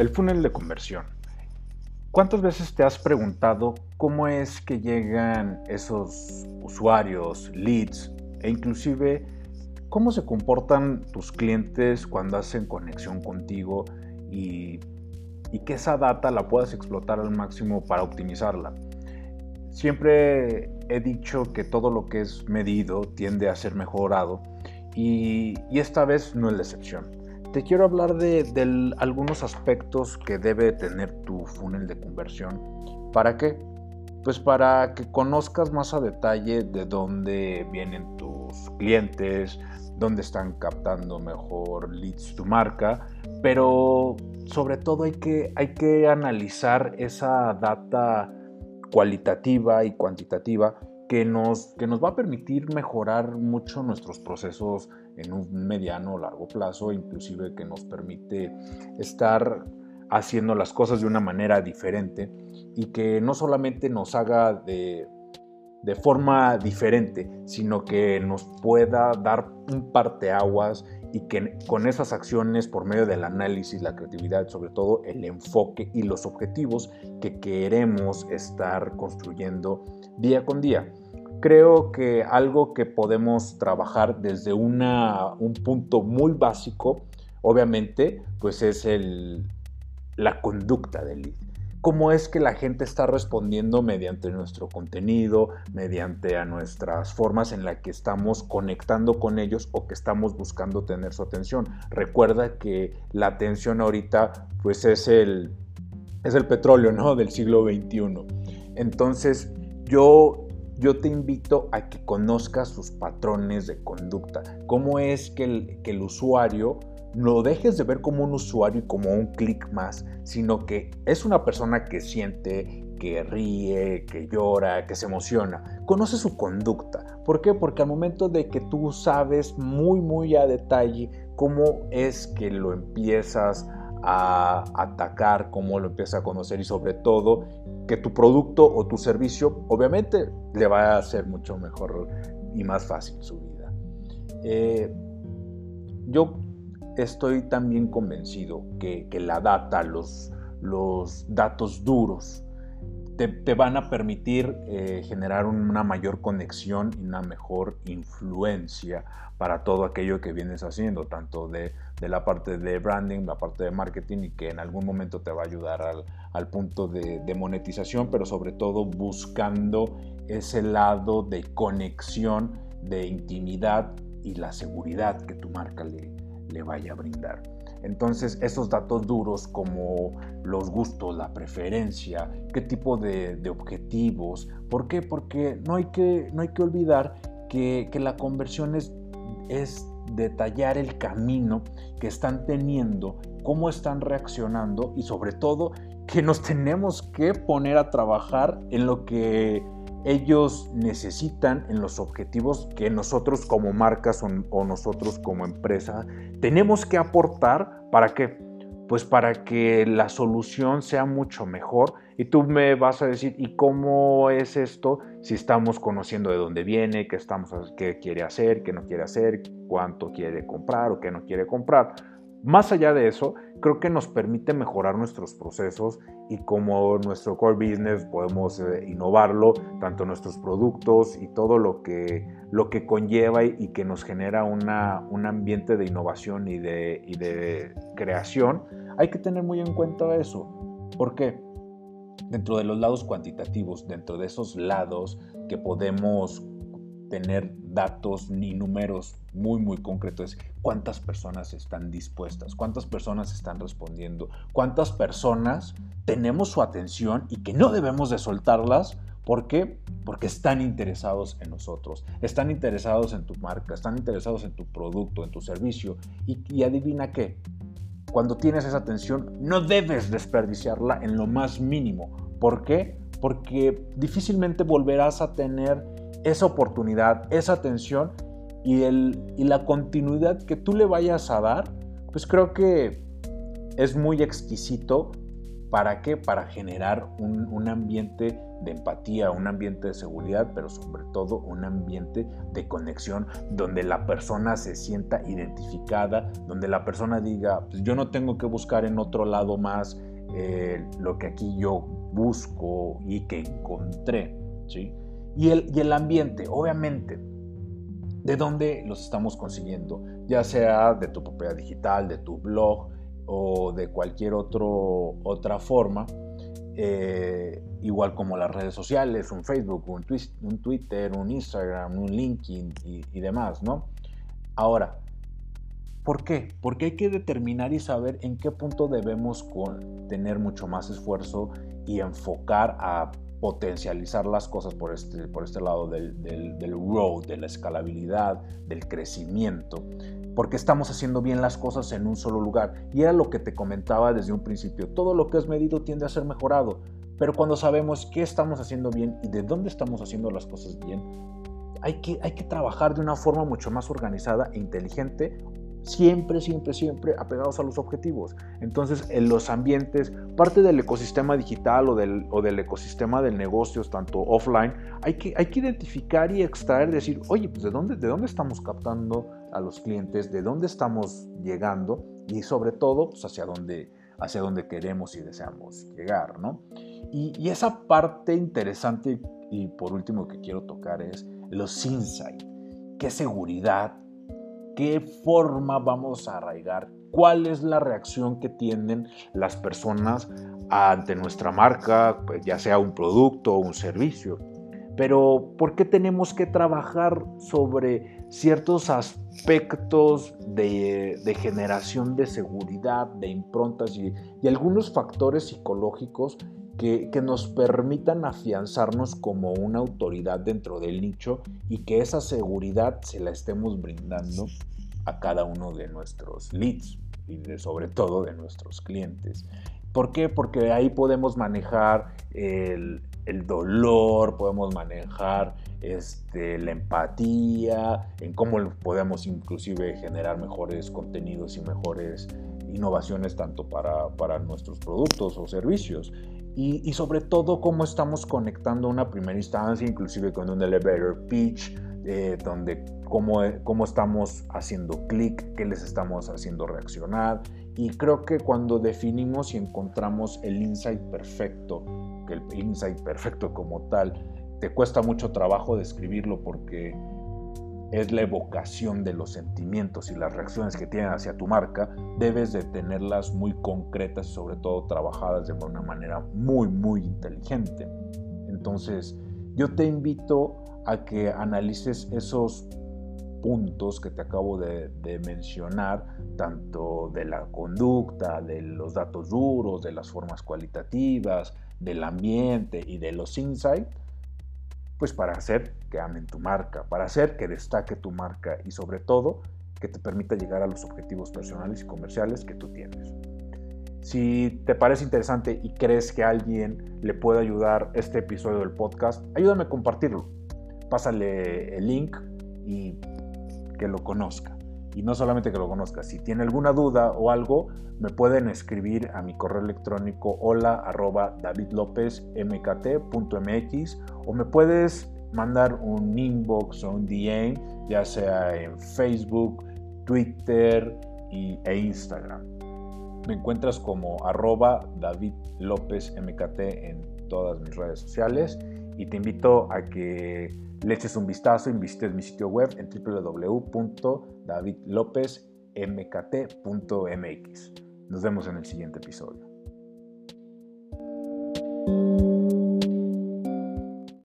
El funnel de conversión. ¿Cuántas veces te has preguntado cómo es que llegan esos usuarios, leads e inclusive cómo se comportan tus clientes cuando hacen conexión contigo y, y que esa data la puedas explotar al máximo para optimizarla? Siempre he dicho que todo lo que es medido tiende a ser mejorado y, y esta vez no es la excepción te quiero hablar de, algunos aspectos que debe tener tu funnel de conversión. ¿Para qué? Pues para que conozcas más a detalle de dónde vienen tus clientes, dónde están captando mejor leads tu marca, pero sobre todo hay que, hay que analizar esa data cualitativa y cuantitativa que nos, que nos va a permitir mejorar mucho nuestros procesos en un mediano o largo plazo, inclusive que nos permite estar haciendo las cosas de una manera diferente y que no solamente nos haga de, de forma diferente, sino que nos pueda dar un parteaguas y que con esas acciones, por medio del análisis, la creatividad, sobre todo el enfoque y los objetivos que queremos estar construyendo día con día creo que algo que podemos trabajar desde una, un punto muy básico, obviamente, pues es el, la conducta del lead. Cómo es que la gente está respondiendo mediante nuestro contenido, mediante a nuestras formas en las que estamos conectando con ellos o que estamos buscando tener su atención. Recuerda que la atención ahorita pues es el, es el petróleo ¿no? del siglo XXI. Entonces yo yo te invito a que conozcas sus patrones de conducta. Cómo es que el, que el usuario no dejes de ver como un usuario y como un clic más, sino que es una persona que siente, que ríe, que llora, que se emociona. Conoce su conducta. ¿Por qué? Porque al momento de que tú sabes muy, muy a detalle cómo es que lo empiezas a atacar, cómo lo empiezas a conocer y sobre todo que tu producto o tu servicio obviamente le va a hacer mucho mejor y más fácil su vida. Eh, yo estoy también convencido que, la data, los, datos duros, te, van a permitir eh, generar una mayor conexión y una mejor influencia para todo aquello que vienes haciendo, tanto de, la parte de branding, la parte de marketing y que en algún momento te va a ayudar al, punto de, monetización, pero sobre todo buscando ese lado de conexión, de intimidad y la seguridad que tu marca le, le vaya a brindar. Entonces, esos datos duros como los gustos, la preferencia, qué tipo de, objetivos. ¿Por qué? Porque no hay que, no hay que olvidar que, la conversión es, es detallar el camino que están teniendo, cómo están reaccionando y sobre todo que nos tenemos que poner a trabajar en lo que ellos necesitan en los objetivos que nosotros como marcas o, nosotros como empresa tenemos que aportar. Para que pues para que la solución sea mucho mejor. Y tú me vas a decir y cómo es esto si estamos conociendo de dónde viene qué estamos qué quiere hacer qué no quiere hacer cuánto quiere comprar o qué no quiere comprar más allá de eso, creo que nos permite mejorar nuestros procesos y como nuestro core business podemos eh, innovarlo, tanto nuestros productos y todo lo que, lo que conlleva y, que nos genera una, un ambiente de innovación y de, y de creación, hay que tener muy en cuenta eso. ¿Por qué? Dentro de los lados cuantitativos, dentro de esos lados que podemos tener datos ni números muy muy concretos cuántas personas están dispuestas, cuántas personas están respondiendo, cuántas personas tenemos su atención y que no debemos de soltarlas. ¿Por qué? Porque están interesados en nosotros, están interesados en tu marca, están interesados en tu producto, en tu servicio. Y, y adivina qué, cuando tienes esa atención no debes desperdiciarla en lo más mínimo. ¿Por qué? Porque difícilmente volverás a tener esa oportunidad, esa atención y, el, y la continuidad que tú le vayas a dar, pues creo que es muy exquisito ¿Para qué? Para generar un, un, ambiente de empatía, un ambiente de seguridad, pero sobre todo un ambiente de conexión donde la persona se sienta identificada, donde la persona diga, pues yo no tengo que buscar en otro lado más eh, lo que aquí yo busco y que encontré. ¿sí? Y, el, y el ambiente, obviamente, ¿de dónde los estamos consiguiendo? Ya sea de tu propiedad digital, de tu blog, o de cualquier otro, otra forma, eh, igual como las redes sociales, un Facebook, un, un Twitter, un Instagram, un LinkedIn y, demás, ¿no? Ahora, ¿por qué? Porque hay que determinar y saber en qué punto debemos con, tener mucho más esfuerzo y enfocar a potencializar las cosas por este, por este lado del, del, growth, de la escalabilidad, del crecimiento porque estamos haciendo bien las cosas en un solo lugar. Y era lo que te comentaba desde un principio. Todo lo que es medido tiende a ser mejorado, pero cuando sabemos qué estamos haciendo bien y de dónde estamos haciendo las cosas bien, hay que, hay que trabajar de una forma mucho más organizada e inteligente siempre, siempre, siempre apegados a los objetivos. Entonces, en los ambientes, parte del ecosistema digital o del, o del ecosistema de negocios, tanto offline, hay que, hay que identificar y extraer, decir, oye, pues ¿de dónde, de dónde estamos captando a los clientes, de dónde estamos llegando y sobre todo, pues hacia dónde, hacia dónde queremos y deseamos llegar, ¿no? Y, y esa parte interesante y por último que quiero tocar es los insights. ¿Qué seguridad qué forma vamos a arraigar, cuál es la reacción que tienen las personas ante nuestra marca, pues ya sea un producto o un servicio. Pero ¿por qué tenemos que trabajar sobre ciertos aspectos de, generación de seguridad, de improntas y, y algunos factores psicológicos que, nos permitan afianzarnos como una autoridad dentro del nicho y que esa seguridad se la estemos brindando a cada uno de nuestros leads y sobre todo de nuestros clientes. ¿Por qué? Porque ahí podemos manejar el, dolor, podemos manejar este, la empatía, en cómo podemos inclusive generar mejores contenidos y mejores innovaciones tanto para nuestros productos o servicios. Y, sobre todo cómo estamos conectando una primera instancia, inclusive con un elevator pitch, eh, donde cómo, cómo estamos haciendo clic, qué les estamos haciendo reaccionar. Y creo que cuando definimos y encontramos el insight perfecto, que el insight perfecto como tal, te cuesta mucho trabajo describirlo porque es la evocación de los sentimientos y las reacciones que tienen hacia tu marca, debes de tenerlas muy concretas y sobre todo trabajadas de una manera muy, muy inteligente. Entonces, yo te invito a que analices esos puntos que te acabo de, mencionar, tanto de la conducta, de los datos duros, de las formas cualitativas, del ambiente y de los insights, pues para hacer que amen tu marca, para hacer que destaque tu marca y sobre todo que te permita llegar a los objetivos personales y comerciales que tú tienes. Si te parece interesante y crees que a alguien le puede ayudar este episodio del podcast, ayúdame a compartirlo. Pásale el link y que lo conozca. Y no solamente que lo conozca, si tiene alguna duda o algo, me pueden escribir a mi correo electrónico hola arroba davidlopezmkt.mx o me puedes mandar un inbox o un DM, ya sea en Facebook, Twitter y, e Instagram. Me encuentras como arroba en todas mis redes sociales y te invito a que le eches un vistazo y visites mi sitio web en www.davidlopezmkt.mx. Nos vemos en el siguiente episodio.